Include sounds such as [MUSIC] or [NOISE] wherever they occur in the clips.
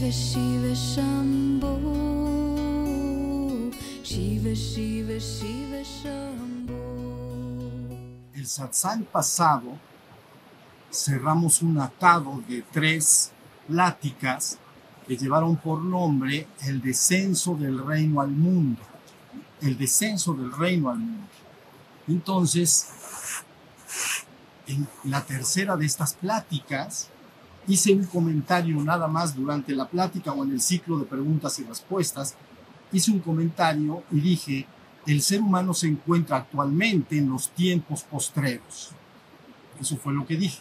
El satsang pasado cerramos un atado de tres pláticas que llevaron por nombre el descenso del reino al mundo. El descenso del reino al mundo. Entonces, en la tercera de estas pláticas, hice un comentario nada más durante la plática o en el ciclo de preguntas y respuestas. Hice un comentario y dije, el ser humano se encuentra actualmente en los tiempos postreros. Eso fue lo que dije.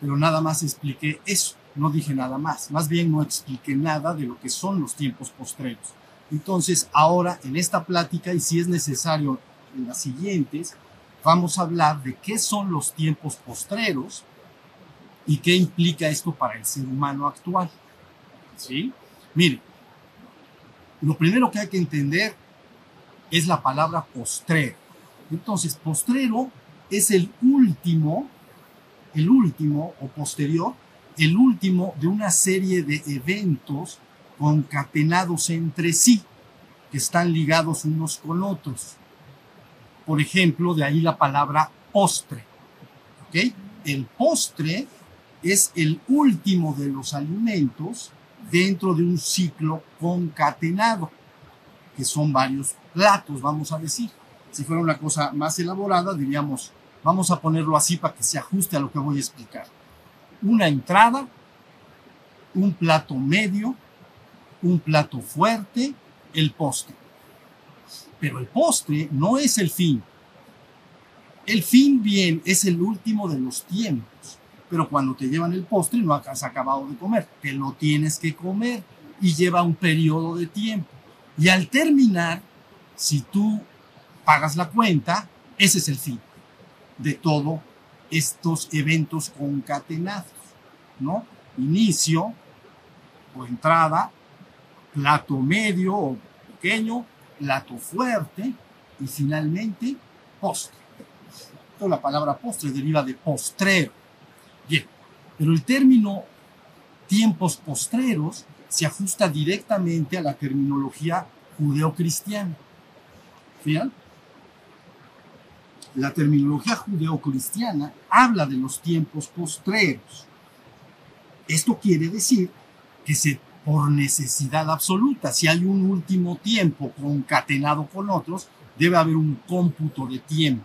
Pero nada más expliqué eso, no dije nada más. Más bien no expliqué nada de lo que son los tiempos postreros. Entonces, ahora en esta plática, y si es necesario en las siguientes, vamos a hablar de qué son los tiempos postreros y qué implica esto para el ser humano actual. ¿Sí? Mire, lo primero que hay que entender es la palabra postrero. Entonces, postrero es el último, el último o posterior, el último de una serie de eventos concatenados entre sí, que están ligados unos con otros. Por ejemplo, de ahí la palabra postre. ¿Ok? El postre es el último de los alimentos dentro de un ciclo concatenado, que son varios platos, vamos a decir. Si fuera una cosa más elaborada, diríamos, vamos a ponerlo así para que se ajuste a lo que voy a explicar. Una entrada, un plato medio, un plato fuerte, el postre. Pero el postre no es el fin. El fin bien es el último de los tiempos. Pero cuando te llevan el postre no has acabado de comer. Te lo tienes que comer y lleva un periodo de tiempo. Y al terminar, si tú pagas la cuenta, ese es el fin de todos estos eventos concatenados, ¿no? Inicio o entrada, plato medio o pequeño, plato fuerte y finalmente postre. Entonces, la palabra postre deriva de postrero. Bien, pero el término tiempos postreros se ajusta directamente a la terminología judeocristiana. Fíjate, la terminología judeocristiana habla de los tiempos postreros. Esto quiere decir que se, por necesidad absoluta, si hay un último tiempo concatenado con otros, debe haber un cómputo de tiempo,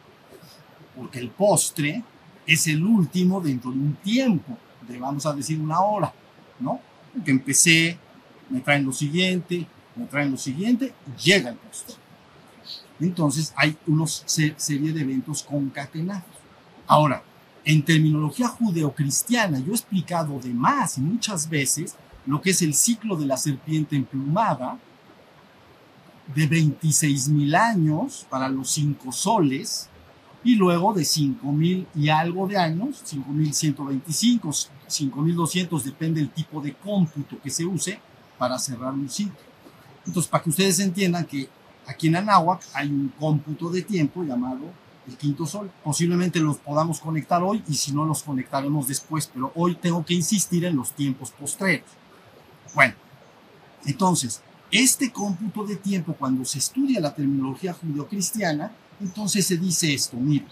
porque el postre es el último dentro de un tiempo, de vamos a decir una hora, ¿no? Que empecé, me traen lo siguiente, me traen lo siguiente, llega el postre. Entonces hay una serie de eventos concatenados. Ahora, en terminología judeocristiana, yo he explicado de más y muchas veces lo que es el ciclo de la serpiente emplumada, de 26 mil años para los cinco soles, y luego de 5 mil y algo de años, 5125, 5200, depende del tipo de cómputo que se use para cerrar un ciclo. Entonces, para que ustedes entiendan que aquí en Anáhuac hay un cómputo de tiempo llamado el quinto sol. Posiblemente los podamos conectar hoy y si no los conectaremos después, pero hoy tengo que insistir en los tiempos postreros. Bueno, entonces, este cómputo de tiempo, cuando se estudia la terminología judeocristiana, entonces se dice esto, mira,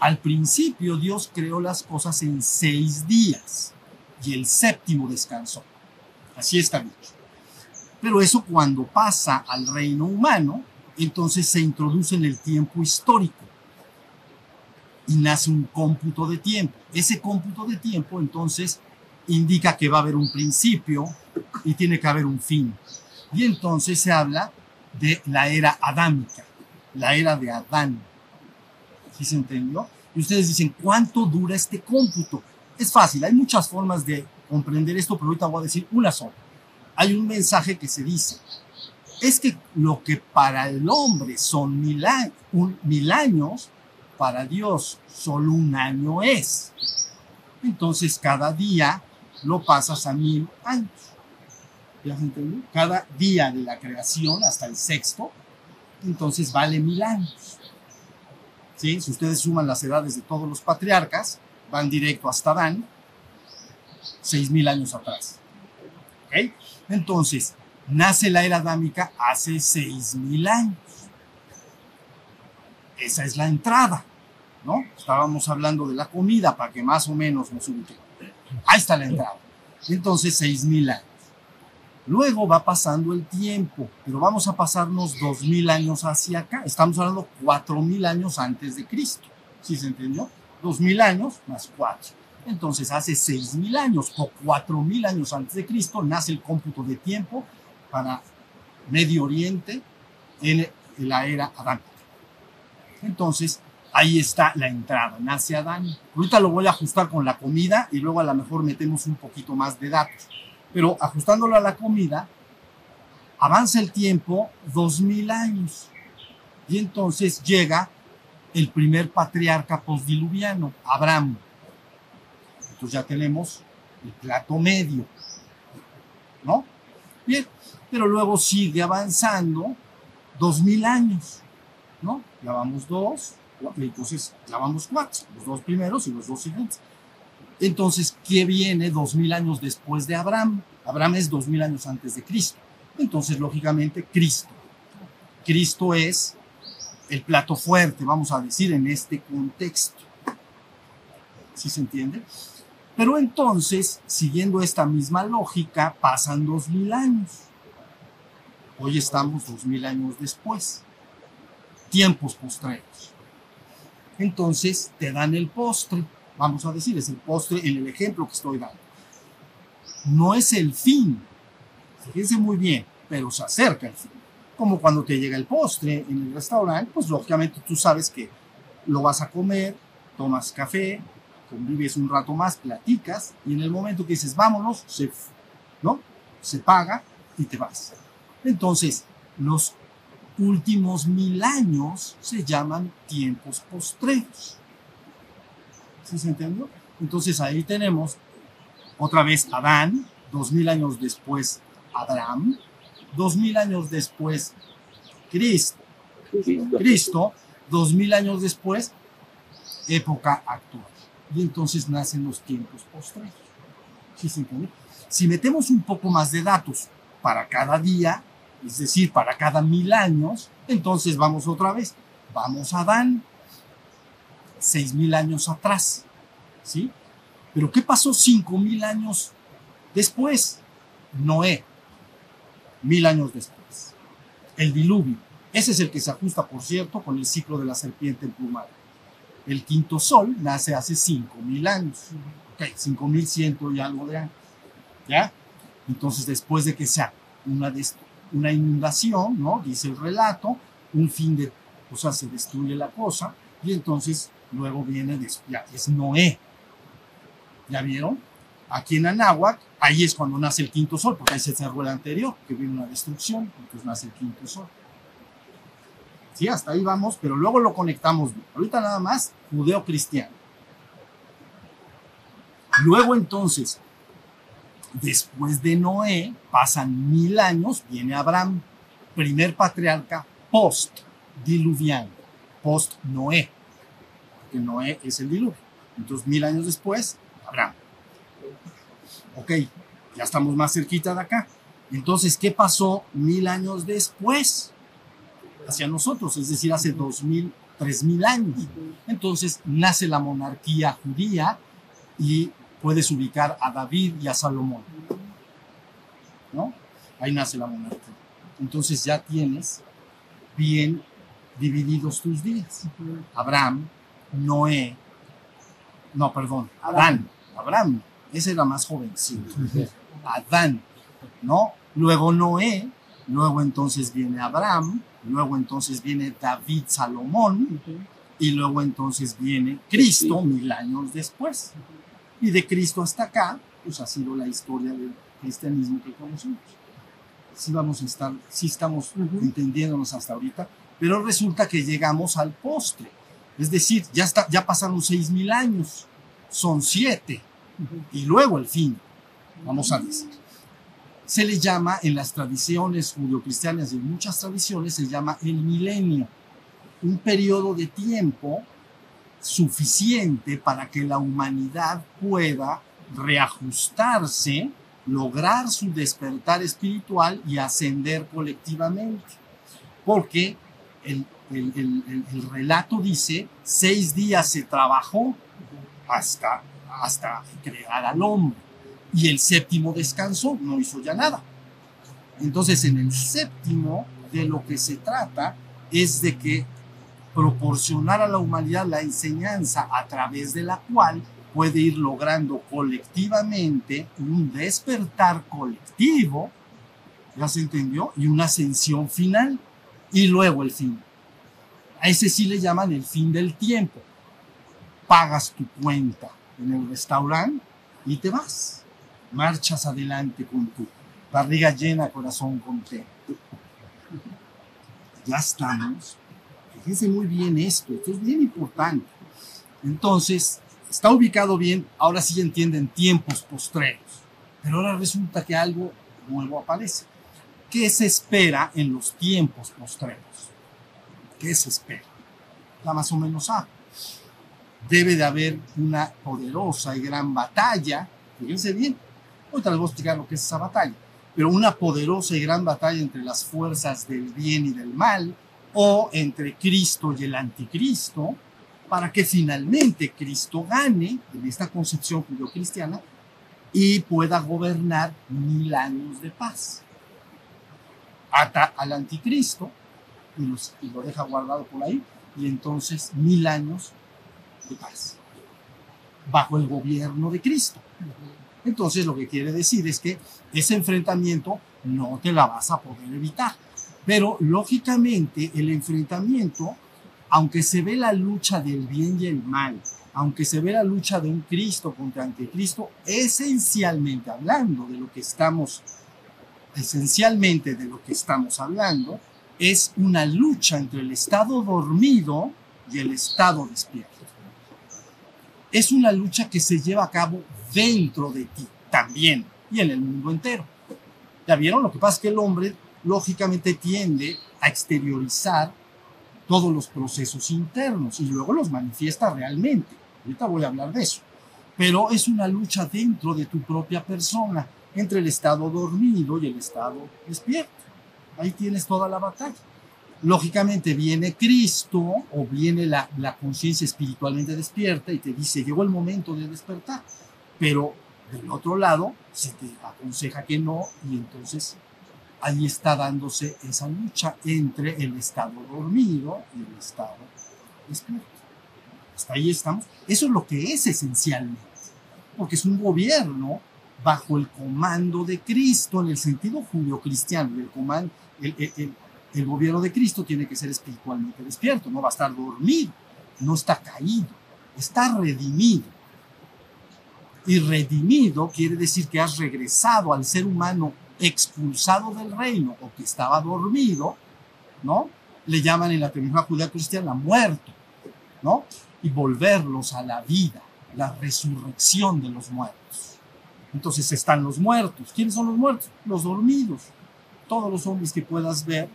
al principio Dios creó las cosas en seis días y el séptimo descansó. Así está dicho. Pero eso cuando pasa al reino humano, entonces se introduce en el tiempo histórico y nace un cómputo de tiempo. Ese cómputo de tiempo entonces indica que va a haber un principio y tiene que haber un fin. Y entonces se habla de la era adámica, la era de Adán. ¿Sí se entendió? Y ustedes dicen, ¿cuánto dura este cómputo? Es fácil, hay muchas formas de comprender esto, pero ahorita voy a decir una sola. Hay un mensaje que se dice, es que lo que para el hombre son mil, años, mil años, para Dios solo un año es. Entonces cada día lo pasas a mil años. ¿Ya se entendió? Cada día de la creación hasta el sexto, entonces vale mil años. ¿Sí? Si ustedes suman las edades de todos los patriarcas, van directo hasta Dan, seis mil años atrás. Entonces, nace la era adámica hace 6.000 años. Esa es la entrada, ¿no? Estábamos hablando de la comida para que más o menos nos ubiquemos. Ahí está la entrada. Entonces, 6.000 años. Luego va pasando el tiempo, pero vamos a pasarnos 2.000 años hacia acá. Estamos hablando 4.000 años antes de Cristo. ¿Sí se entendió? 2.000 años más 4. Entonces, hace 6.000 años o 4.000 años antes de Cristo nace el cómputo de tiempo para Medio Oriente en la era adámica. Entonces, ahí está la entrada, nace Adán. Ahorita lo voy a ajustar con la comida y luego a lo mejor metemos un poquito más de datos. Pero ajustándolo a la comida, avanza el tiempo 2000 años. Y entonces llega el primer patriarca postdiluviano, Abraham. Entonces ya tenemos el plato medio. ¿No? Bien, pero luego sigue avanzando 2000 años. ¿No? Ya vamos dos, entonces ya cuatro, los dos primeros y los dos siguientes. Entonces, ¿qué viene dos mil años después de Abraham? Abraham es dos mil años antes de Cristo. Entonces, lógicamente, Cristo. Cristo es el plato fuerte, vamos a decir, en este contexto. ¿Sí se entiende? Pero entonces, siguiendo esta misma lógica, pasan dos mil años. Hoy estamos dos mil años después. Tiempos postreros. Entonces, te dan el postre vamos a decir, es el postre en el ejemplo que estoy dando. No es el fin, fíjense muy bien, pero se acerca el fin. Como cuando te llega el postre en el restaurante, pues lógicamente tú sabes que lo vas a comer, tomas café, convives un rato más, platicas, y en el momento que dices, vámonos, se, ¿no? se paga y te vas. Entonces, los últimos mil años se llaman tiempos postreros. ¿Sí se entendió? Entonces ahí tenemos otra vez Adán, dos mil años después Abraham, dos mil años después Cristo, Cristo, dos mil años después época actual. Y entonces nacen los tiempos posteriores. ¿Sí se entiende? Si metemos un poco más de datos para cada día, es decir, para cada mil años, entonces vamos otra vez. Vamos a Adán, seis mil años atrás, ¿sí? Pero ¿qué pasó cinco mil años después? Noé, mil años después. El diluvio. Ese es el que se ajusta, por cierto, con el ciclo de la serpiente emplumada. El quinto sol nace hace cinco mil años. Ok, cinco mil ciento y algo de años. ¿Ya? Entonces, después de que sea una, una inundación, ¿no? Dice el relato, un fin de, o sea, se destruye la cosa, y entonces luego viene, ya, es Noé. ¿Ya vieron? Aquí en Anáhuac, ahí es cuando nace el quinto sol, porque ahí se cerró el anterior, que viene una destrucción, entonces nace el quinto sol. Sí, hasta ahí vamos, pero luego lo conectamos bien. Ahorita nada más judeo-cristiano. Luego entonces, después de Noé, pasan mil años, viene Abraham, primer patriarca post-diluviano, post-Noé que Noé es el diluvio. Entonces, mil años después, Abraham. Ok, ya estamos más cerquita de acá. Entonces, ¿qué pasó mil años después? Hacia nosotros, es decir, hace dos mil, tres mil años. Entonces, nace la monarquía judía y puedes ubicar a David y a Salomón. ¿No? Ahí nace la monarquía. Entonces ya tienes bien divididos tus días. Abraham, Noé, no, perdón, Adán, Abraham, ese era más jovencito, Adán, ¿no? Luego Noé, luego entonces viene Abraham, luego entonces viene David Salomón, y luego entonces viene Cristo mil años después. Y de Cristo hasta acá, pues ha sido la historia del cristianismo que conocemos. Sí vamos a estar, sí estamos entendiéndonos hasta ahorita, pero resulta que llegamos al postre. Es decir, ya, está, ya pasaron seis mil años, son siete, y luego el fin, vamos a decir. Se le llama en las tradiciones judio-cristianas y en muchas tradiciones se llama el milenio, un periodo de tiempo suficiente para que la humanidad pueda reajustarse lograr su despertar espiritual y ascender colectivamente. Porque el, el, el, el relato dice, seis días se trabajó hasta, hasta crear al hombre y el séptimo descansó, no hizo ya nada. Entonces en el séptimo de lo que se trata es de que proporcionar a la humanidad la enseñanza a través de la cual puede ir logrando colectivamente un despertar colectivo, ¿ya se entendió? Y una ascensión final y luego el fin. A ese sí le llaman el fin del tiempo. Pagas tu cuenta en el restaurante y te vas. Marchas adelante con tu barriga llena, corazón contento. Ya estamos. Fíjense muy bien esto, esto es bien importante. Entonces, está ubicado bien, ahora sí entienden tiempos postreros. Pero ahora resulta que algo nuevo aparece. ¿Qué se espera en los tiempos postreros? ¿Qué se espera? La más o menos sabe. Debe de haber una poderosa y gran batalla, fíjense bien, les voy a explicar lo que es esa batalla, pero una poderosa y gran batalla entre las fuerzas del bien y del mal, o entre Cristo y el anticristo, para que finalmente Cristo gane en esta concepción judio-cristiana y pueda gobernar mil años de paz. Ata al anticristo y, lo deja guardado por ahí, y entonces mil años de paz, bajo el gobierno de Cristo. Entonces lo que quiere decir es que ese enfrentamiento no te la vas a poder evitar. Pero lógicamente el enfrentamiento, aunque se ve la lucha del bien y el mal, aunque se ve la lucha de un Cristo contra anticristo, esencialmente hablando de lo que estamos, esencialmente de lo que estamos hablando, es una lucha entre el estado dormido y el estado despierto. Es una lucha que se lleva a cabo dentro de ti también y en el mundo entero. ¿Ya vieron? Lo que pasa es que el hombre lógicamente tiende a exteriorizar todos los procesos internos y luego los manifiesta realmente. Ahorita voy a hablar de eso. Pero es una lucha dentro de tu propia persona, entre el estado dormido y el estado despierto. Ahí tienes toda la batalla. Lógicamente viene Cristo o viene la, la conciencia espiritualmente despierta y te dice, llegó el momento de despertar. Pero del otro lado se te aconseja que no y entonces ahí está dándose esa lucha entre el estado dormido y el estado despierto. Hasta ahí estamos. Eso es lo que es esencialmente, porque es un gobierno bajo el comando de Cristo en el sentido judío-cristiano. El, comando, el, gobierno de Cristo tiene que ser espiritualmente despierto, no va a estar dormido, no está caído, está redimido. Y redimido quiere decir que has regresado al ser humano expulsado del reino o que estaba dormido, ¿no? Le llaman en la teología judía cristiana muerto, ¿no? Y volverlos a la vida, la resurrección de los muertos. Entonces están los muertos. ¿Quiénes son los muertos? Los dormidos. Todos los hombres que puedas ver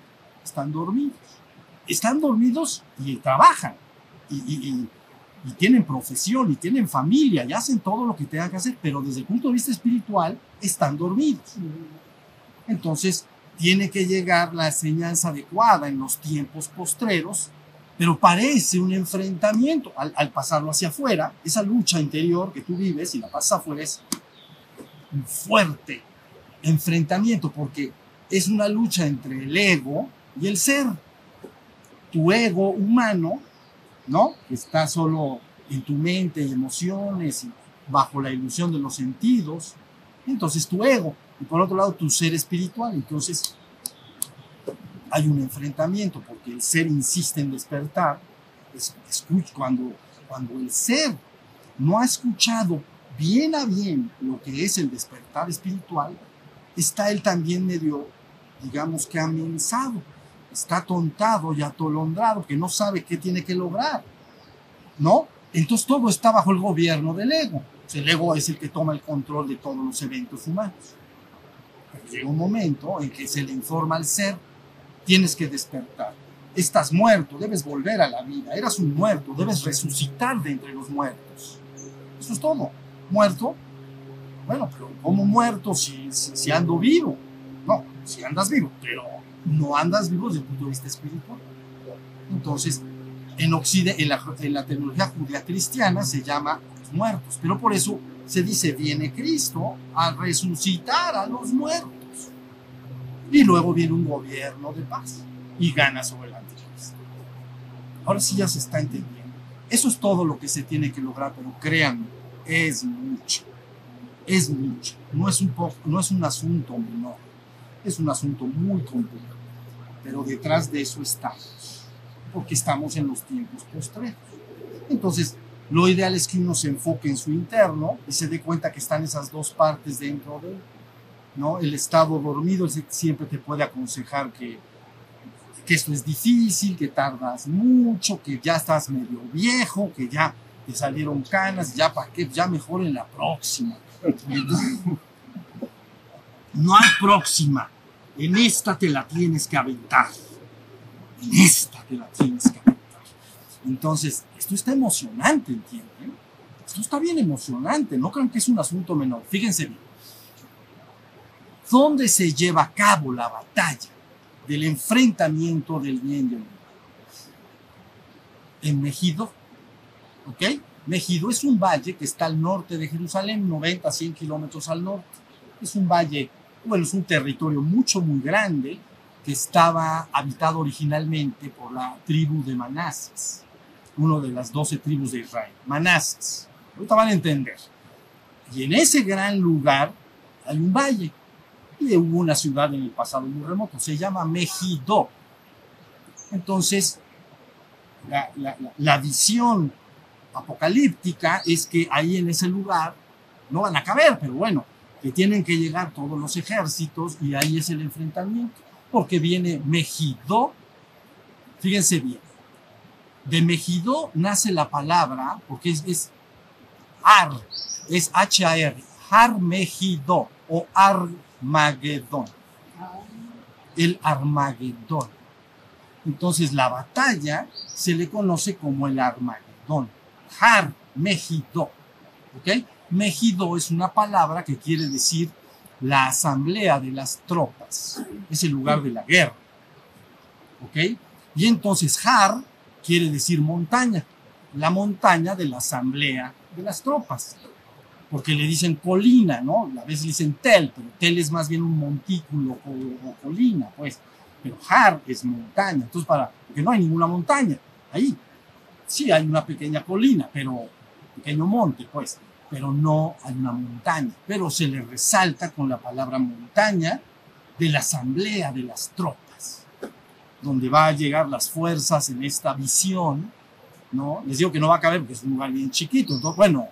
están dormidos. Están dormidos y trabajan. Y, y, y, y, tienen profesión y tienen familia y hacen todo lo que tengan que hacer, pero desde el punto de vista espiritual están dormidos. Entonces, tiene que llegar la enseñanza adecuada en los tiempos postreros, pero parece un enfrentamiento al, al, pasarlo hacia afuera, esa lucha interior que tú vives y la pasas afuera es un fuerte enfrentamiento porque es una lucha entre el ego y el ser. Tu ego humano, ¿no? Que está solo en tu mente y emociones y bajo la ilusión de los sentidos. Entonces tu ego y por otro lado tu ser espiritual. Entonces hay un enfrentamiento porque el ser insiste en despertar. Cuando, cuando el ser no ha escuchado bien a bien lo que es el despertar espiritual, está él también medio, digamos que amenazado, está tontado y atolondrado, que no sabe qué tiene que lograr, ¿no? Entonces todo está bajo el gobierno del ego. El ego es el que toma el control de todos los eventos humanos llega un momento en que se le informa al ser, tienes que despertar. Estás muerto, debes volver a la vida. Eras un muerto, debes resucitar de entre los muertos. Eso es todo. Muerto, Bueno, pero ¿cómo muerto si, si ando vivo? Si andas vivo, pero no andas vivo desde el punto de vista espiritual. Entonces, en, Occidente, en, la, en la tecnología judía cristiana se llama muertos, pero por eso se dice, viene Cristo a resucitar a los muertos. Y luego viene un gobierno de paz y gana sobre el anticristo. Ahora sí ya se está entendiendo. Eso es todo lo que se tiene que lograr, pero créanme, es mucho. Es mucho. No es un, no es un asunto menor. Es un asunto muy complejo. Pero detrás de eso estamos. Porque estamos en los tiempos postreros. Entonces, lo ideal es que uno se enfoque en su interno y se dé cuenta que están esas dos partes dentro de él. ¿no? El estado dormido siempre te puede aconsejar que, que esto es difícil, que tardas mucho, que ya estás medio viejo, que ya te salieron canas, ya para qué, ya mejor en la próxima. [LAUGHS] No hay próxima. En esta te la tienes que aventar. En esta te la tienes que aventar. Entonces, esto está emocionante, ¿entienden? Esto está bien emocionante. No crean que es un asunto menor. Fíjense bien. ¿Dónde se lleva a cabo la batalla del enfrentamiento del bien y el mal? En Megido. ¿Ok? Megido es un valle que está al norte de Jerusalén, 90 a 100 kilómetros al norte. Es un valle, bueno, es un territorio mucho, muy grande que estaba habitado originalmente por la tribu de Manases, una de las 12 tribus de Israel. Manases. Ahorita van a entender. Y en ese gran lugar hay un valle. Y hubo una ciudad en el pasado muy remoto, se llama Megido. Entonces, la, la visión apocalíptica es que ahí en ese lugar no van a caber, pero bueno, que tienen que llegar todos los ejércitos y ahí es el enfrentamiento, porque viene Megido, fíjense bien, de Megido nace la palabra, porque es, es Ar, es H-A-R, Har Megido o Armagedón, el Armagedón. Entonces la batalla se le conoce como el Armagedón. Har Megido. ¿Ok? Megido es una palabra que quiere decir la asamblea de las tropas. Es el lugar de la guerra. ¿Ok? Y entonces Har quiere decir montaña. La montaña de la asamblea de las tropas. Porque le dicen colina, ¿no? A veces dicen tel, pero tel es más bien un montículo o, o colina, pues. Pero Har es montaña. Entonces, para, porque no hay ninguna montaña ahí sí hay una pequeña colina, pero pequeño monte, pues, pero no hay una montaña. Pero se le resalta con la palabra montaña de la asamblea de las tropas, donde va a llegar las fuerzas en esta visión, ¿no? Les digo que no va a caber porque es un lugar bien chiquito, entonces, bueno,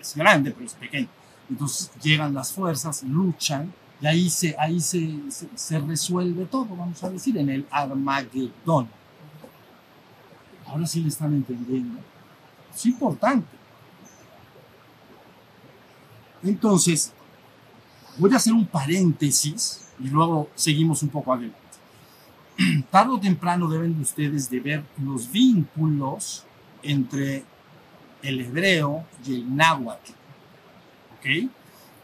es grande, pero es pequeño. Entonces llegan las fuerzas, luchan, y ahí se, ahí se, se, se resuelve todo, vamos a decir, en el Armagedón. Ahora sí le están entendiendo. Es importante. Entonces, voy a hacer un paréntesis y luego seguimos un poco adelante. [CLEARS THROAT] Tarde o temprano deben ustedes de ver los vínculos entre el hebreo y el náhuatl. ¿Ok?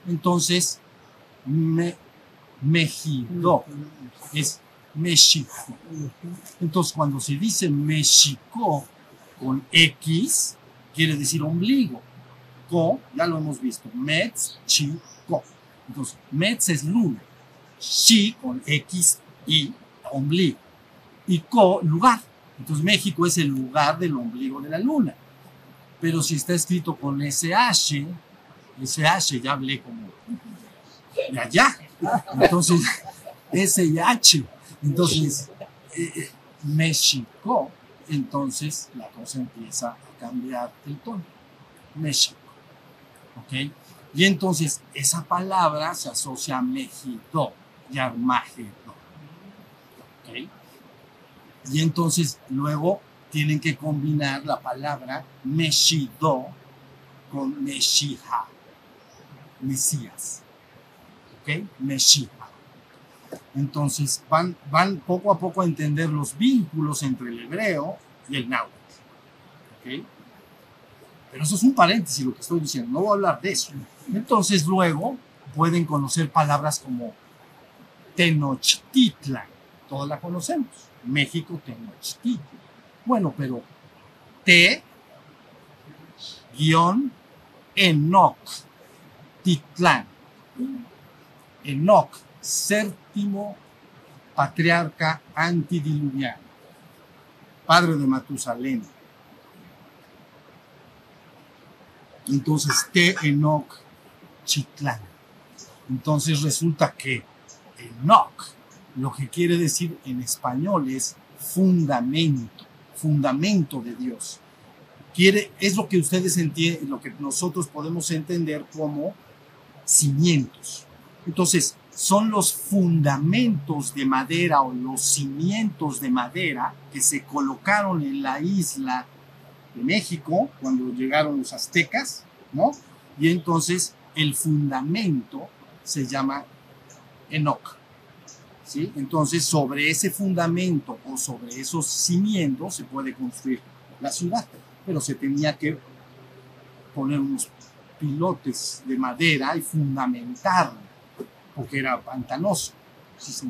Entonces, me, Mejido es México. Entonces, cuando se dice México con X, quiere decir ombligo. Co, ya lo hemos visto, Metz, Chi, Co. Entonces, Metz es luna. Chi con X y ombligo. Y Co, lugar. Entonces, México es el lugar del ombligo de la luna. Pero si está escrito con SH, SH ya hablé como de allá. Entonces, SH. Entonces, eh, México, entonces la cosa empieza a cambiar el tono. México. ¿Ok? Y entonces esa palabra se asocia a Mejido y Armagedón. ¿Ok? Y entonces luego tienen que combinar la palabra Meshido con Meshiha, Mesías. ¿Ok? Meshiha. Entonces van, van poco a poco a entender los vínculos entre el hebreo y el náhuatl. ¿Ok? Pero eso es un paréntesis lo que estoy diciendo, no voy a hablar de eso. Entonces luego pueden conocer palabras como Tenochtitlan, todos la conocemos, México Tenochtitlan. Bueno, pero T guion Enoch Titlán. Enoch, séptimo patriarca antidiluviano, padre de Matusalén. Entonces, T Enoch Chitlán. Entonces resulta que Enoch, lo que quiere decir en español es fundamento, fundamento de Dios. Quiere, es lo que ustedes entienden, lo que nosotros podemos entender como cimientos. Entonces, son los fundamentos de madera o los cimientos de madera que se colocaron en la isla de México cuando llegaron los aztecas, ¿no? Y entonces el fundamento se llama Enoch. ¿Sí? Entonces, sobre ese fundamento o sobre esos cimientos se puede construir la ciudad, pero se tenía que poner unos pilotes de madera y fundamentarlo, porque era pantanoso. ¿sí se?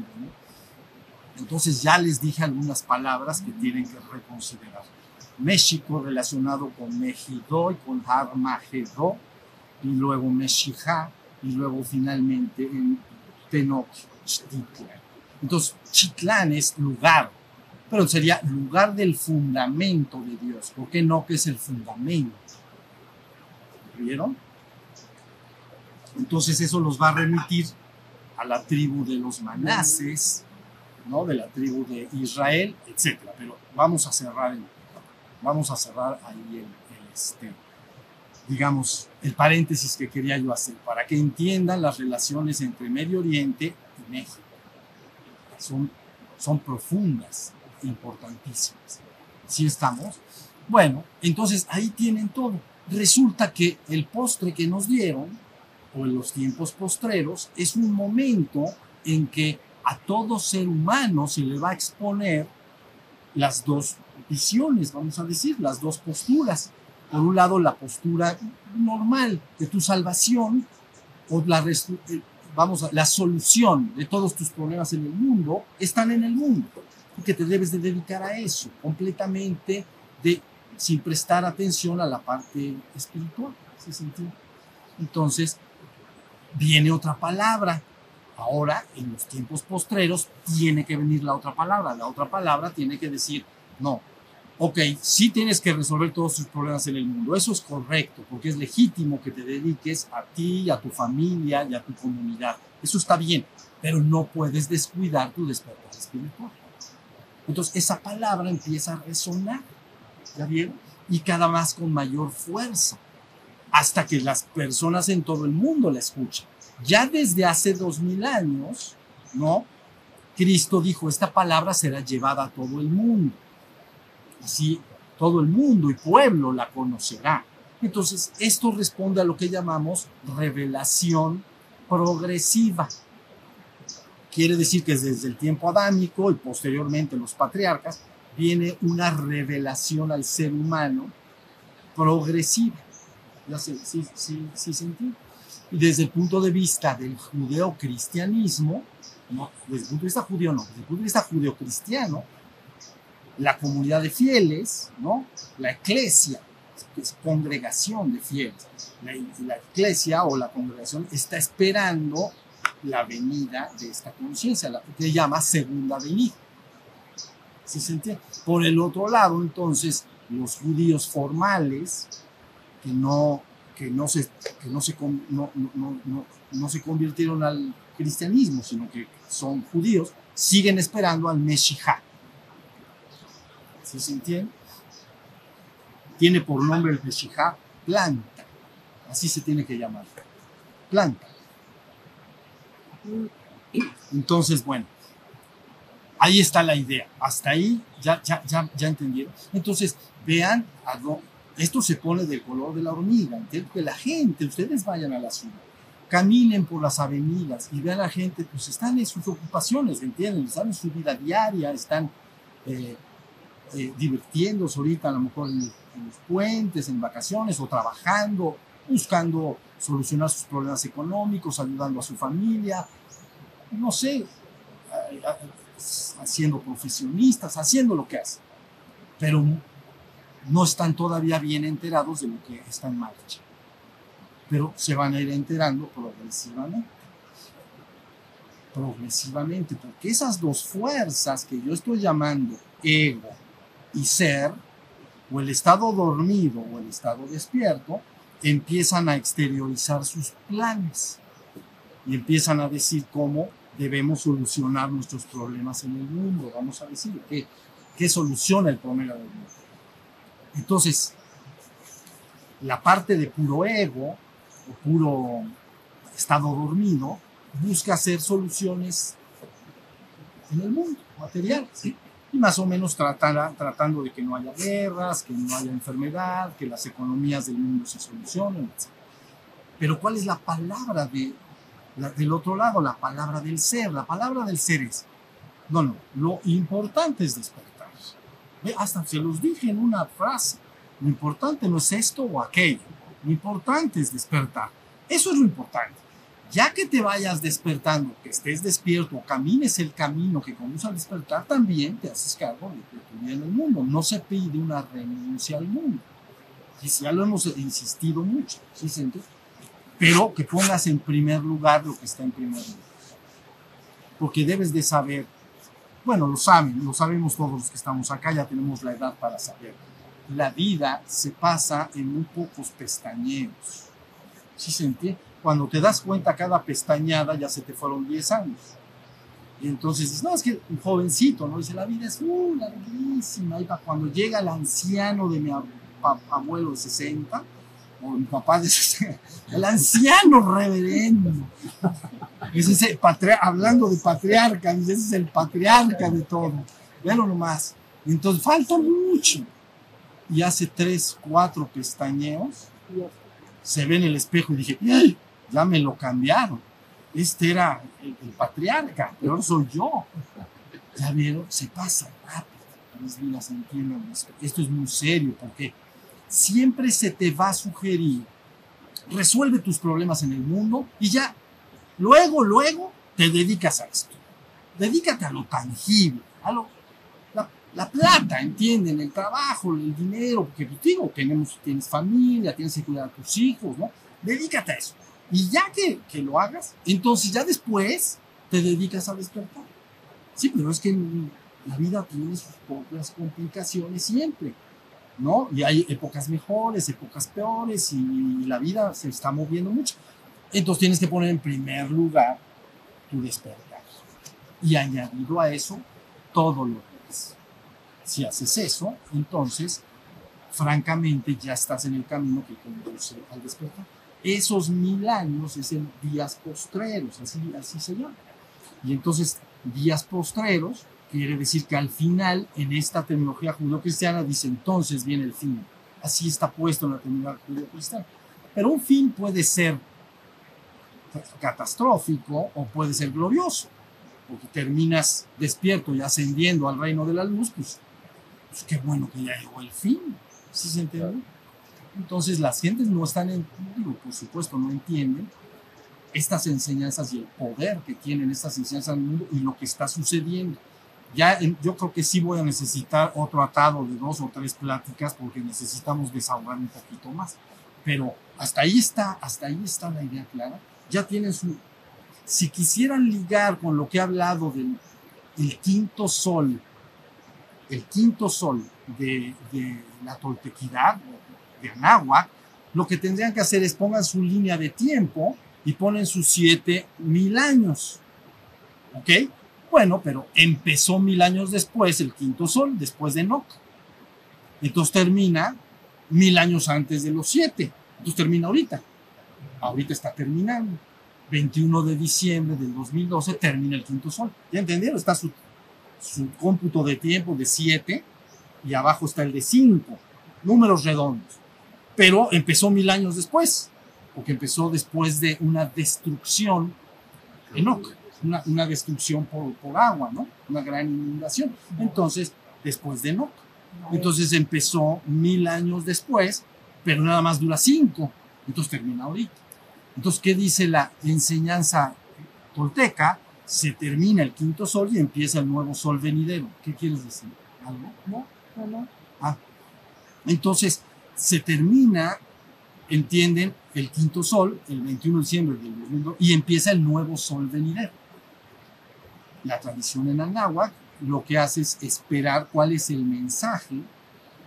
Entonces ya les dije algunas palabras que tienen que reconsiderar. México relacionado con Mejido y con Armageddon, y luego Meshijá, y luego finalmente en Tenochtitlan. Entonces, Chitlán es lugar, pero sería lugar del fundamento de Dios. ¿Por qué no que es el fundamento? ¿Vieron? Entonces eso los va a remitir a la tribu de los manases, ¿no? De la tribu de Israel, etcétera. Pero vamos a cerrar, el, vamos a cerrar ahí el, este, digamos, el paréntesis que quería yo hacer para que entiendan las relaciones entre Medio Oriente y México. Son, son profundas, importantísimas. ¿Sí estamos? Bueno, entonces ahí tienen todo. Resulta que el postre que nos dieron, o en los tiempos postreros, es un momento en que a todo ser humano se le va a exponer las dos visiones, vamos a decir, las dos posturas. Por un lado, la postura normal de tu salvación o la, vamos a, la solución de todos tus problemas en el mundo están en el mundo, porque te debes de dedicar a eso completamente sin prestar atención a la parte espiritual. ¿sí sentido? Entonces, viene otra palabra. Ahora, en los tiempos postreros, tiene que venir la otra palabra. La otra palabra tiene que decir, no, ok, sí tienes que resolver todos tus problemas en el mundo. Eso es correcto, porque es legítimo que te dediques a ti, a tu familia y a tu comunidad. Eso está bien, pero no puedes descuidar tu despertar espiritual. Entonces, esa palabra empieza a resonar, ¿ya vieron? Y cada vez con mayor fuerza, hasta que las personas en todo el mundo la escuchan. Ya desde hace dos mil años, ¿no? Cristo dijo, esta palabra será llevada a todo el mundo así todo el mundo y pueblo la conocerá. Entonces, esto responde a lo que llamamos revelación progresiva. Quiere decir que desde el tiempo adámico y posteriormente los patriarcas viene una revelación al ser humano progresiva. Ya sé, sí, sí, sí sentí. Y desde el punto de vista del judeocristianismo, no, desde el punto de vista judío no, desde el punto de vista judeocristiano, la comunidad de fieles, ¿no? La iglesia, que es congregación de fieles. La, la iglesia o la congregación está esperando la venida de esta conciencia, la que llama segunda venida. ¿Sí se entiende? Por el otro lado, entonces, los judíos formales, que no, que no, se, que no, se, no, no, no, se convirtieron al cristianismo, sino que son judíos, siguen esperando al Mesías ¿Sí se entiende? Tiene por nombre el Meshijá planta. Así se tiene que llamar. Planta. Entonces, bueno, ahí está la idea. Hasta ahí ya, ya, ya, ya entendieron. Entonces, vean, esto se pone del color de la hormiga. ¿entienden? Que la gente, ustedes vayan a la ciudad, caminen por las avenidas y vean a la gente, pues están en sus ocupaciones, ¿entienden? Están en su vida diaria, están eh, eh, divirtiéndose ahorita a lo mejor en, en, los puentes, en vacaciones o trabajando buscando solucionar sus problemas económicos, ayudando a su familia, no sé, haciendo profesionistas, haciendo lo que hacen. Pero no están todavía bien enterados de lo que está en marcha. Pero se van a ir enterando progresivamente. Progresivamente, porque esas dos fuerzas que yo estoy llamando ego y ser, o el estado dormido o el estado despierto, empiezan a exteriorizar sus planes y empiezan a decir cómo debemos solucionar nuestros problemas en el mundo. Vamos a decir qué, qué soluciona el problema del mundo. Entonces, la parte de puro ego o puro estado dormido busca hacer soluciones en el mundo material. Y más o menos tratando de que no haya guerras, que no haya enfermedad, que las economías del mundo se solucionen, etc. Pero ¿cuál es la palabra de, del otro lado? La palabra del ser. La palabra del ser es, no, no, lo importante es despertar hasta se los dije en una frase. Lo importante no es esto o aquello. Lo importante es despertar. Eso es lo importante. Ya que te vayas despertando, que estés despierto, camines el camino que conduce al despertar, también te haces cargo de, tu vida en el mundo. No se pide una renuncia al mundo. Y ya lo hemos insistido mucho, ¿sí Pero que pongas en primer lugar lo que está en primer lugar. Porque debes de saber bueno, lo saben, lo sabemos todos los que estamos acá, ya tenemos la edad para saber. La vida se pasa en muy pocos pestañeos. ¿Sí sentí? Cuando te das cuenta cada pestañada ya se te fueron 10 años. Y entonces dices, no, es que un jovencito, ¿no? Dice, la vida es muy larguísima. Y cuando llega el anciano de mi abuelo de 60, o mi papá de [LAUGHS] 60, el anciano reverendo, ese hablando de patriarca, ese es el patriarca de todo. Véalo nomás. Entonces falta mucho. Y hace tres, cuatro pestañeos, se ve en el espejo y dije, ya me lo cambiaron. Este era el, patriarca, pero soy yo. Ya vieron, se pasa rápido. Mis vidas esto. Es muy serio porque siempre se te va a sugerir, resuelve tus problemas en el mundo y ya Luego, luego te dedicas a esto. Dedícate a lo tangible, a lo, la, plata, ¿entienden? El trabajo, el dinero, porque pues, digo, tenemos, tienes familia, tienes que cuidar a tus hijos, ¿no? Dedícate a eso. Y ya que, que lo hagas, entonces ya después te dedicas a despertar. Sí, pero es que la vida tiene sus propias complicaciones siempre, ¿no? Y hay épocas mejores, épocas peores, y la vida se está moviendo mucho. Entonces tienes que poner en primer lugar tu despertar. Y añadido a eso, todo lo que es. Si haces eso, entonces, francamente, ya estás en el camino que conduce al despertar. Esos mil años es en días postreros, así, así se llama. Y entonces, días postreros quiere decir que al final, en esta terminología judío-cristiana, dice entonces viene el fin. Así está puesto en la terminología judío-cristiana. Pero un fin puede ser catastrófico o puede ser glorioso, porque terminas despierto y ascendiendo al reino de la luz, pues, pues qué bueno que ya llegó el fin. ¿Sí se entiende? Entonces las gentes no están, en, digo, por supuesto, no entienden estas enseñanzas y el poder que tienen estas enseñanzas en el mundo y lo que está sucediendo. Ya yo creo que sí voy a necesitar otro atado de dos o tres pláticas porque necesitamos desahogar un poquito más. Pero hasta ahí está, hasta ahí está la idea clara ya tienen su... Si quisieran ligar con lo que he hablado del el quinto sol, el quinto sol de, la toltequidad, de Anáhuac, lo que tendrían que hacer es pongan su línea de tiempo y ponen sus siete mil años. ¿Ok? Bueno, pero empezó mil años después el quinto sol, después de Enoch. Entonces termina mil años antes de los siete. Entonces termina ahorita ahorita está terminando. 21 de diciembre del 2012 termina el quinto sol. ¿Ya entendieron? Está su, su cómputo de tiempo de 7 y abajo está el de 5. Números redondos. Pero empezó mil años después, porque empezó después de una destrucción Enoch, una, una destrucción por, por agua, ¿no? Una gran inundación. Entonces, después de Enoch. Entonces empezó mil años después, pero nada más dura cinco Entonces termina ahorita. Entonces, ¿qué dice la enseñanza tolteca? Se termina el quinto sol y empieza el nuevo sol venidero. ¿Qué quieres decir? ¿Algo? No, no, no. Ah. Entonces, se termina, entienden, el quinto sol, el 21 de diciembre del 2002, y empieza el nuevo sol venidero. La tradición en Anáhuac lo que hace es esperar cuál es el mensaje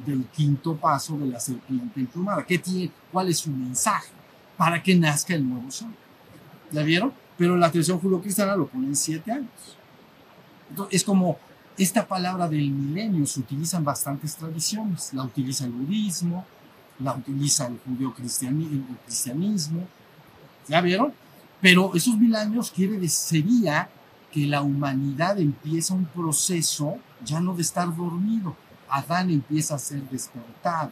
del quinto paso de la serpiente emplumada. ¿Qué tiene? ¿Cuál es su mensaje? Para que nazca el nuevo sol. ¿Ya vieron? Pero la tradición judio-cristiana lo pone en siete años. Es como esta palabra del milenio se utiliza en bastantes tradiciones. La utiliza el budismo, la utiliza el judío-cristianismo. ¿Ya vieron? Pero esos mil años quiere, sería que la humanidad empieza un proceso ya no de estar dormido. Adán empieza a ser despertado,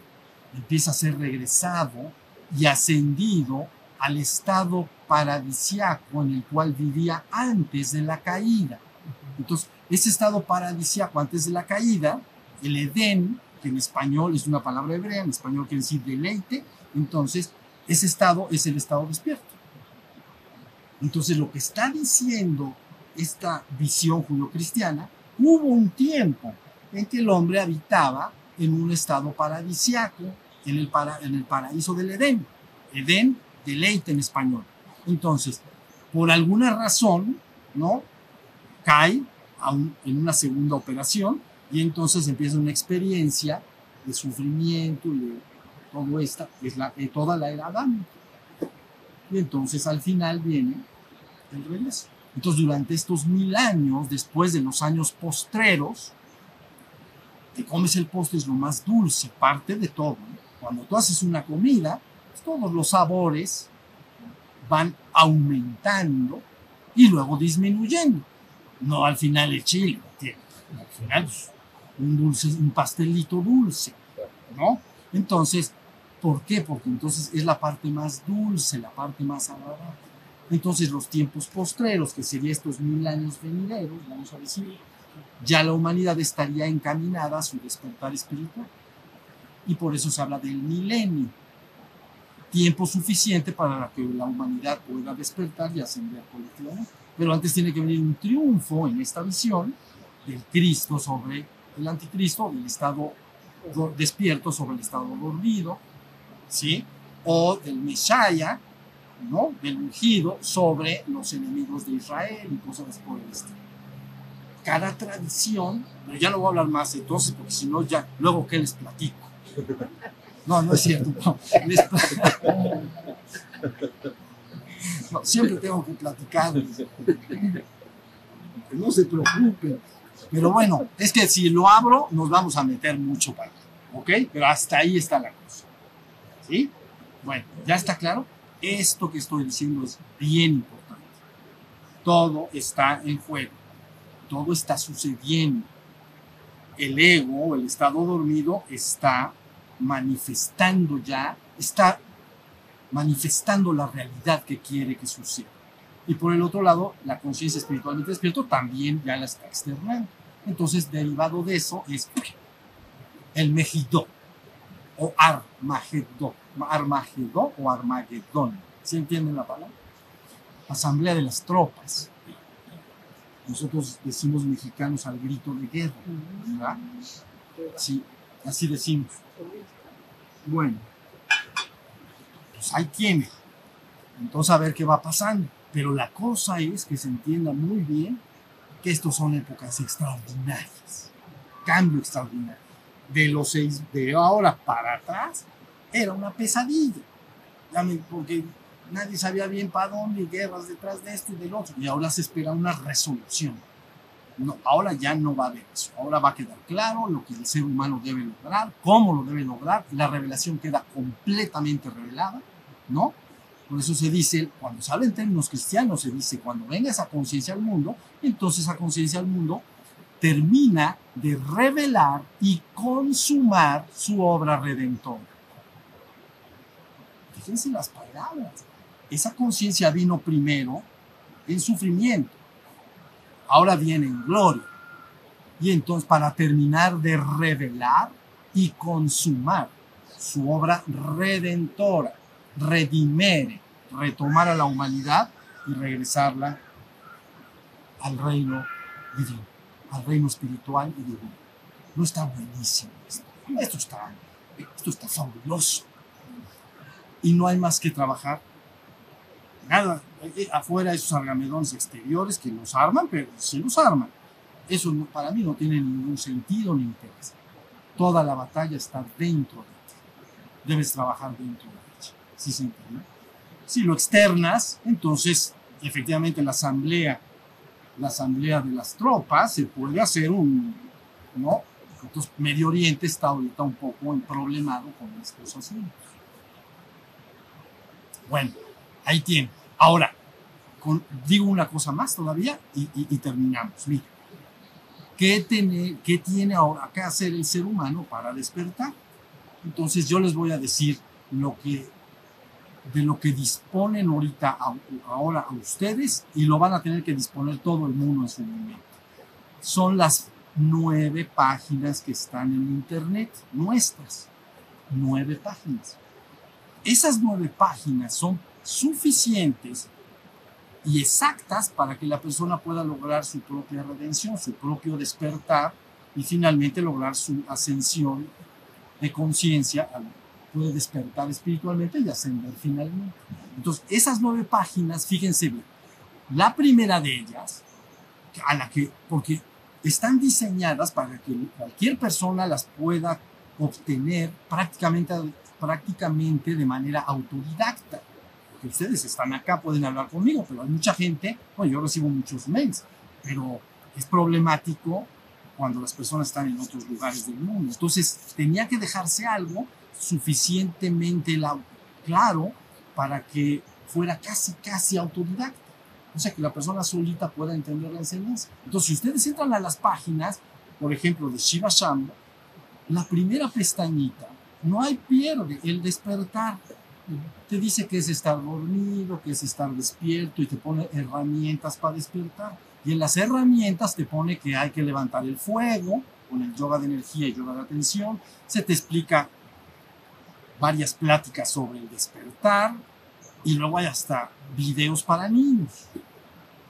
empieza a ser regresado y ascendido al estado paradisiaco en el cual vivía antes de la caída. Entonces, ese estado paradisiaco antes de la caída, el Edén, que en español es una palabra hebrea, en español quiere decir deleite, entonces ese estado es el estado despierto. Entonces lo que está diciendo esta visión judio-cristiana, hubo un tiempo en que el hombre habitaba en un estado paradisiaco, en el, en el paraíso del Edén. Edén, deleite en español. Entonces, por alguna razón, ¿no? Cae en una segunda operación y entonces empieza una experiencia de sufrimiento y de todo esta, es la, de toda la era. Y entonces al final viene el regreso. Entonces durante estos mil años, después de los años postreros, te comes el postre es lo más dulce, parte de todo. Cuando tú haces una comida, pues, todos los sabores van aumentando y luego disminuyendo. No al final el chile, al final pues, un dulce, un pastelito dulce, ¿no? Entonces, ¿por qué? Porque entonces es la parte más dulce, la parte más agradable. Entonces los tiempos postreros, que serían estos mil años venideros, vamos a decir, ya la humanidad estaría encaminada a su despertar espiritual. Y por eso se habla del milenio. Tiempo suficiente para que la humanidad pueda despertar y ascender colectivamente. Pero antes tiene que venir un triunfo en esta visión del Cristo sobre el anticristo, del estado despierto sobre el estado dormido, ¿sí? O del Messiah, ¿no? Del ungido sobre los enemigos de Israel y cosas por el estilo. Cada tradición, pero ya no voy a hablar más entonces, porque si no, ya, luego, ¿qué les platico? No, no es cierto. No, [LAUGHS] siempre tengo que platicar. No se preocupen. Pero bueno, es que si lo abro, nos vamos a meter mucho para ¿Ok? Pero hasta ahí está la cosa. ¿Sí? Bueno, ¿ya está claro? Esto que estoy diciendo es bien importante. Todo está en juego. Todo está sucediendo. El ego, el estado dormido, está manifestando ya, está manifestando la realidad que quiere que suceda. Y por el otro lado, la conciencia espiritualmente despierto también ya la está externando. Entonces, derivado de eso es el Mejidó o Armagedón. Armagedón o Armagedón. ¿Se entiende la palabra? Asamblea de las tropas. Nosotros decimos mexicanos al grito de guerra, ¿verdad? Sí, así decimos. Bueno, pues ahí tiene. Entonces a ver qué va pasando. Pero la cosa es que se entienda muy bien que estos son épocas extraordinarias. Cambio extraordinario. De los seis, de ahora para atrás, era una pesadilla. Porque nadie sabía bien para dónde, guerras detrás de esto y del otro. Y ahora se espera una resolución. No, ahora ya no va a haber eso. Ahora va a quedar claro lo que el ser humano debe lograr, cómo lo debe lograr. La revelación queda completamente revelada, ¿no? Por eso se dice, cuando se en términos cristianos, se dice, cuando venga esa conciencia al mundo, entonces esa conciencia al mundo termina de revelar y consumar su obra redentora. Fíjense las palabras. Esa conciencia vino primero en sufrimiento, ahora viene en gloria. Y entonces para terminar de revelar y consumar su obra redentora. Redimere, retomar a la humanidad y regresarla al reino divino, al reino espiritual y divino. No está buenísimo esto. Esto está, esto está fabuloso. Y no hay más que trabajar. Nada, eh, afuera esos argamedones exteriores que los arman, pero se los arman. Eso no- para mí no tiene ningún sentido ni interés. Toda la batalla está dentro de ti. Debes trabajar dentro de ella. ¿Sí se? Si lo externas, entonces efectivamente la asamblea, la asamblea de las tropas, se puede hacer un, ¿no? Entonces Medio Oriente está ahorita un poco problemado con estos asuntos. Bueno, ahí tiene. Ahora, con- digo una cosa más todavía y, y- y terminamos. Mira, ¿qué, tiene, ¿qué tiene ahora que hacer el ser humano para despertar? Entonces yo les voy a decir lo que de lo que disponen ahorita ahora a ustedes y lo van a tener que disponer todo el mundo en su momento. Son las nueve páginas que están en internet, nuestras. Nueve páginas. Esas nueve páginas son suficientes y exactas para que la persona pueda lograr su propia redención, su propio despertar y finalmente lograr su ascensión de conciencia, al- puede despertar espiritualmente y ascender finalmente. Entonces, esas nueve páginas, fíjense bien, la primera de ellas, a la que, porque están diseñadas para que cualquier persona las pueda obtener prácticamente, prácticamente de manera autodidacta. Porque ustedes están acá, pueden hablar conmigo, pero hay mucha gente, bueno, yo recibo muchos mails, pero es problemático cuando las personas están en otros lugares del mundo. Entonces, tenía que dejarse algo suficientemente la- claro para que fuera casi, casi autodidacta. O sea, que la persona solita pueda entender la enseñanza. Entonces, si ustedes entran a las páginas, por ejemplo, de Shiva Shamba, la primera pestañita, no hay pierde, el despertar. Te dice que es estar dormido, que es estar despierto y te pone herramientas para despertar. Y en las herramientas te pone que hay que levantar el fuego con el yoga de energía y yoga de atención. Se te explica varias pláticas sobre el despertar y luego hay hasta videos para niños.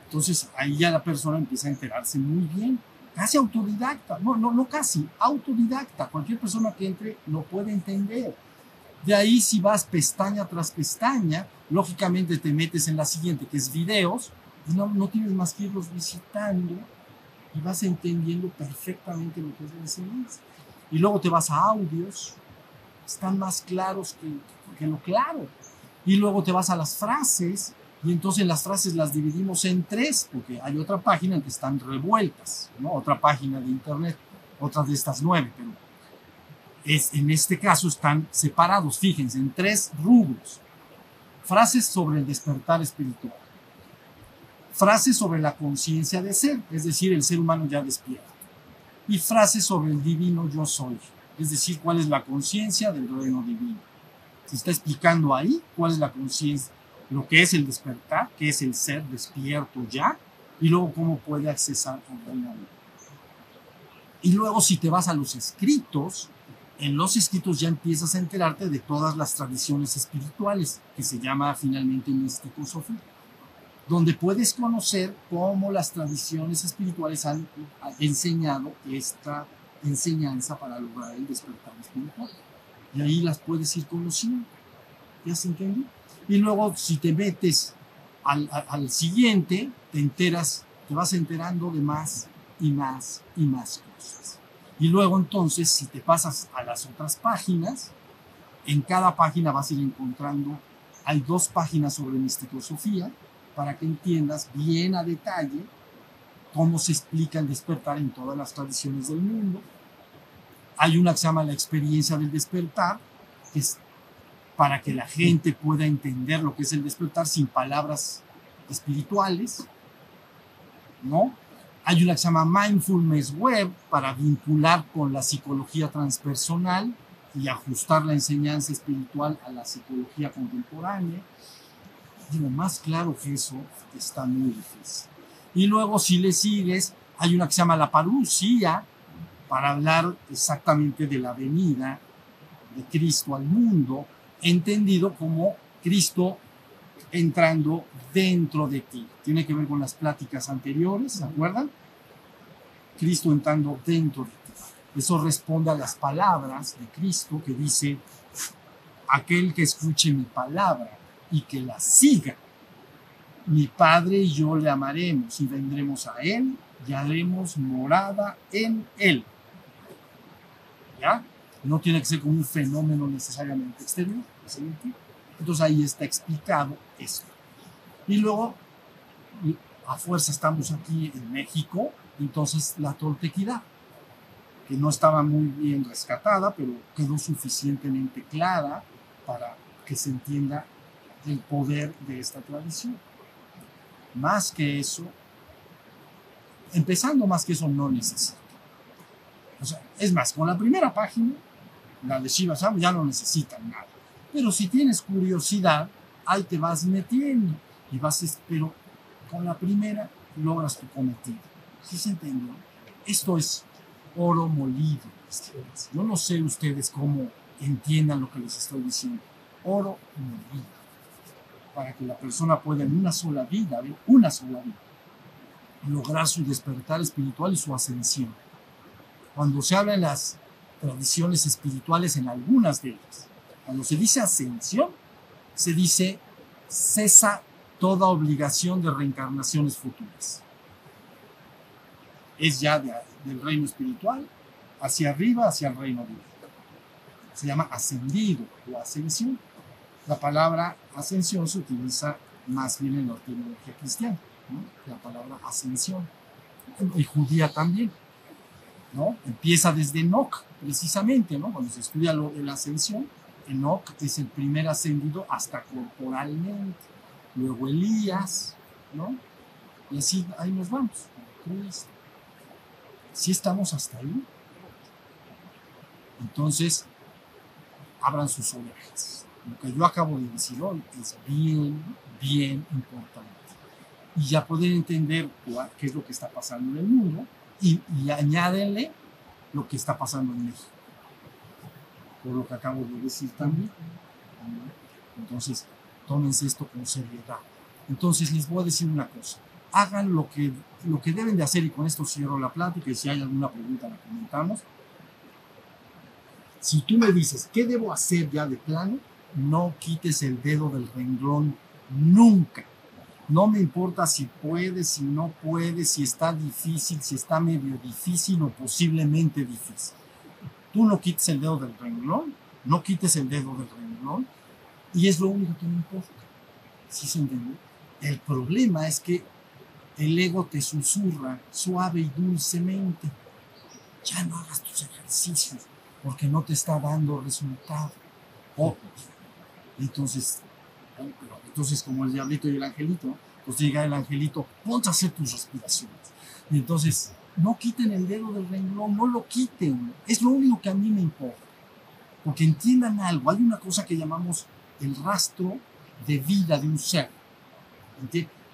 Entonces ahí ya la persona empieza a enterarse muy bien, casi autodidacta, no, no, no casi, autodidacta. Cualquier persona que entre lo puede entender. De ahí si vas pestaña tras pestaña, lógicamente te metes en la siguiente, que es videos, y no, no tienes más que irlos visitando y vas entendiendo perfectamente lo que es la enseñanza. Y luego te vas a audios, están más claros que, lo claro. Y luego te vas a las frases, y entonces las frases las dividimos en tres, porque hay otra página en que están revueltas, otra página de internet, otras de estas nueve, pero es, en este caso están separados, fíjense, en tres rubros. Frases sobre el despertar espiritual, frases sobre la conciencia de ser, es decir, el ser humano ya despierta, y frases sobre el divino yo soy, es decir, cuál es la conciencia del reino divino. Se está explicando ahí cuál es la conciencia, lo que es el despertar, que es el ser despierto ya, y luego cómo puede accesar al reino. Y luego si te vas a los escritos, en los escritos ya empiezas a enterarte de todas las tradiciones espirituales, que se llama finalmente místico-sofía, donde puedes conocer cómo las tradiciones espirituales han enseñado esta enseñanza para lograr el despertar espiritual. Y ahí las puedes ir conociendo. ¿Ya se entendió? Y luego si te metes al, al, al siguiente, te enteras, te vas enterando de más y más y más cosas. Y luego entonces, si te pasas a las otras páginas, en cada página vas a ir encontrando, hay dos páginas sobre misticosofía, para que entiendas bien a detalle cómo se explica el despertar en todas las tradiciones del mundo. Hay una que se llama la experiencia del despertar, que es para que la gente pueda entender lo que es el despertar sin palabras espirituales, ¿no? Hay una que se llama Mindfulness Web para vincular con la psicología transpersonal y ajustar la enseñanza espiritual a la psicología contemporánea. Digo, más claro que eso está muy difícil. Y luego, si le sigues, hay una que se llama La Parucía para hablar exactamente de la venida de Cristo al mundo, entendido como Cristo entrando dentro de ti. Tiene que ver con las pláticas anteriores, ¿se acuerdan? Cristo entrando dentro de ti. Eso responde a las palabras de Cristo que dice, aquel que escuche mi palabra y que la siga, mi Padre y yo le amaremos y vendremos a Él y haremos morada en Él. ¿Ya? No tiene que ser como un fenómeno necesariamente exterior. Entonces ahí está explicado eso. Y luego, a fuerza estamos aquí en México, entonces la toltequidad, que no estaba muy bien rescatada, pero quedó suficientemente clara para que se entienda el poder de esta tradición. Más que eso, empezando más que eso no necesita. O sea, es más, con la primera página, la de Shiva Sam, ya no necesitan nada. Pero si tienes curiosidad, ahí te vas metiendo y vas, pero con la primera logras tu cometido. ¿Sí se entendió? Esto es oro molido. Yo no sé ustedes cómo entiendan lo que les estoy diciendo. Oro molido. Para que la persona pueda en una sola vida, una sola vida, lograr su despertar espiritual y su ascensión. Cuando se habla en las tradiciones espirituales, en algunas de ellas, cuando se dice ascensión, se dice cesa toda obligación de reencarnaciones futuras. Es ya del reino espiritual hacia arriba, hacia el reino divino. Se llama ascendido o ascensión. La palabra ascensión se utiliza más bien en la teología cristiana, la palabra ascensión. Y judía también. ¿no? Empieza desde Enoch, precisamente, ¿no? cuando se estudia lo la ascensión, Enoch es el primer ascendido hasta corporalmente. Luego Elías, ¿no? Y así ahí nos vamos. Si estamos hasta ahí, entonces abran sus orejas. Lo que yo acabo de decir hoy es bien, bien importante. Y ya pueden entender qué es lo que está pasando en el mundo y, y añádenle lo que está pasando en México por lo que acabo de decir también. Entonces, tómense esto con seriedad. Entonces, les voy a decir una cosa. Hagan lo que, lo que deben de hacer y con esto cierro la plática y si hay alguna pregunta la comentamos. Si tú me dices, ¿qué debo hacer ya de plano? No quites el dedo del renglón nunca. No me importa si puedes, si no puedes, si está difícil, si está medio difícil o posiblemente difícil Tú no quites el dedo del renglón, no quites el dedo del renglón, y es lo único que me importa. ¿Sí se entiende? El problema es que el ego te susurra suave y dulcemente. Ya no hagas tus ejercicios porque no te está dando resultado. Oh, entonces, entonces como el diablito y el angelito, pues llega el angelito, ponte a hacer tus respiraciones. Y entonces no quiten el dedo del renglón, no lo quiten. Es lo único que a mí me importa. Porque entiendan algo, hay una cosa que llamamos el rastro de vida de un ser.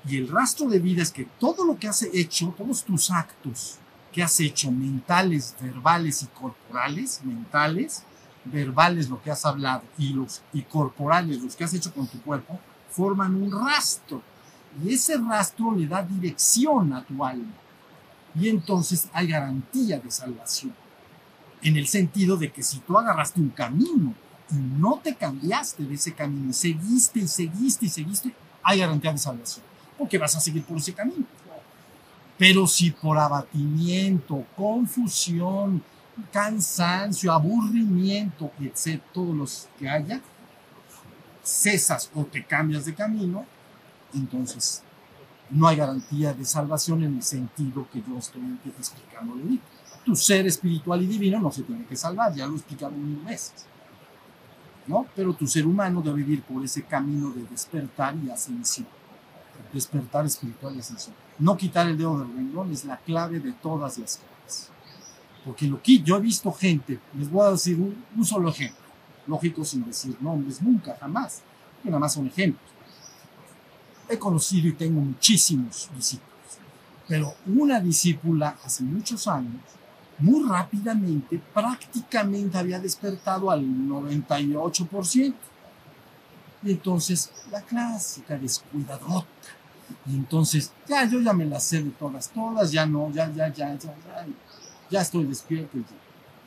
Y el rastro de vida es que todo lo que has hecho, todos tus actos que has hecho, mentales, verbales y corporales, mentales, verbales lo que has hablado y, los, y corporales los que has hecho con tu cuerpo, forman un rastro. Y ese rastro le da dirección a tu alma y entonces hay garantía de salvación. En el sentido de que si tú agarraste un camino y no te cambiaste de ese camino, seguiste y seguiste y seguiste, hay garantía de salvación, porque vas a seguir por ese camino. Pero si por abatimiento, confusión, cansancio, aburrimiento, etc., todos los que haya, cesas o te cambias de camino, entonces no hay garantía de salvación en el sentido que yo estoy explicando ahorita. Tu ser espiritual y divino no se tiene que salvar, ya lo he explicado mil veces. ¿no? Pero tu ser humano debe ir por ese camino de despertar y ascensión. Despertar espiritual y ascensión. No quitar el dedo del renglón es la clave de todas las cosas. Porque lo que yo he visto gente, les voy a decir un, solo ejemplo, lógico sin decir nombres nunca, jamás, que nada más son ejemplos he conocido y tengo muchísimos discípulos, pero una discípula hace muchos años, muy rápidamente, prácticamente había despertado al 98%. Y entonces, la clásica descuidadota. Y entonces, ya, yo ya me las sé de todas, todas, ya no, ya, ya, ya, ya, ya, ya estoy despierto,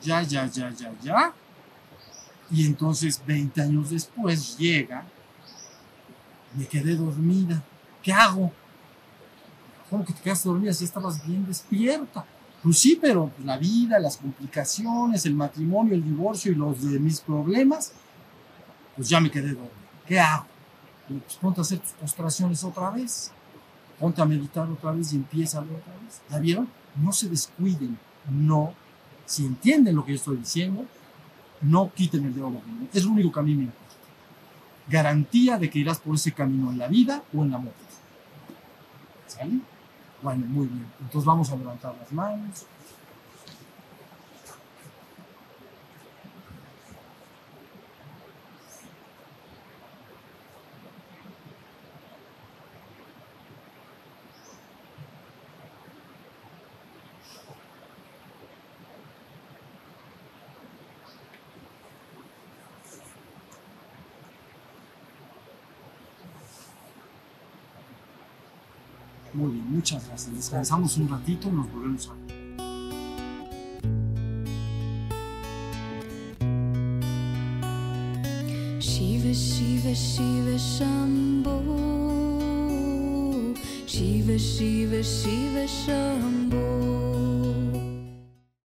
ya, ya, ya, ya, ya. Y entonces, 20 años después, llega, me quedé dormida, ¿qué hago? ¿Cómo que te quedas dormida si estabas bien despierta? Pues sí, pero la vida, las complicaciones, el matrimonio, el divorcio y los de mis problemas, pues ya me quedé dormida. ¿Qué hago? Pues ponte a hacer tus postraciones otra vez. Ponte a meditar otra vez y empieza otra vez. ¿Ya vieron? No se descuiden. No. Si entienden lo que yo estoy diciendo, no quiten el dedo de la Es lo único que a mí me importa. Garantía de que irás por ese camino en la vida o en la muerte. ¿Sale? Bueno, muy bien. Entonces vamos a levantar las manos. Muy bien, muchas gracias. Descansamos un ratito y nos volvemos a ver. Shiva Shiva Shiva Shambho Shiva Shiva Shiva Shambho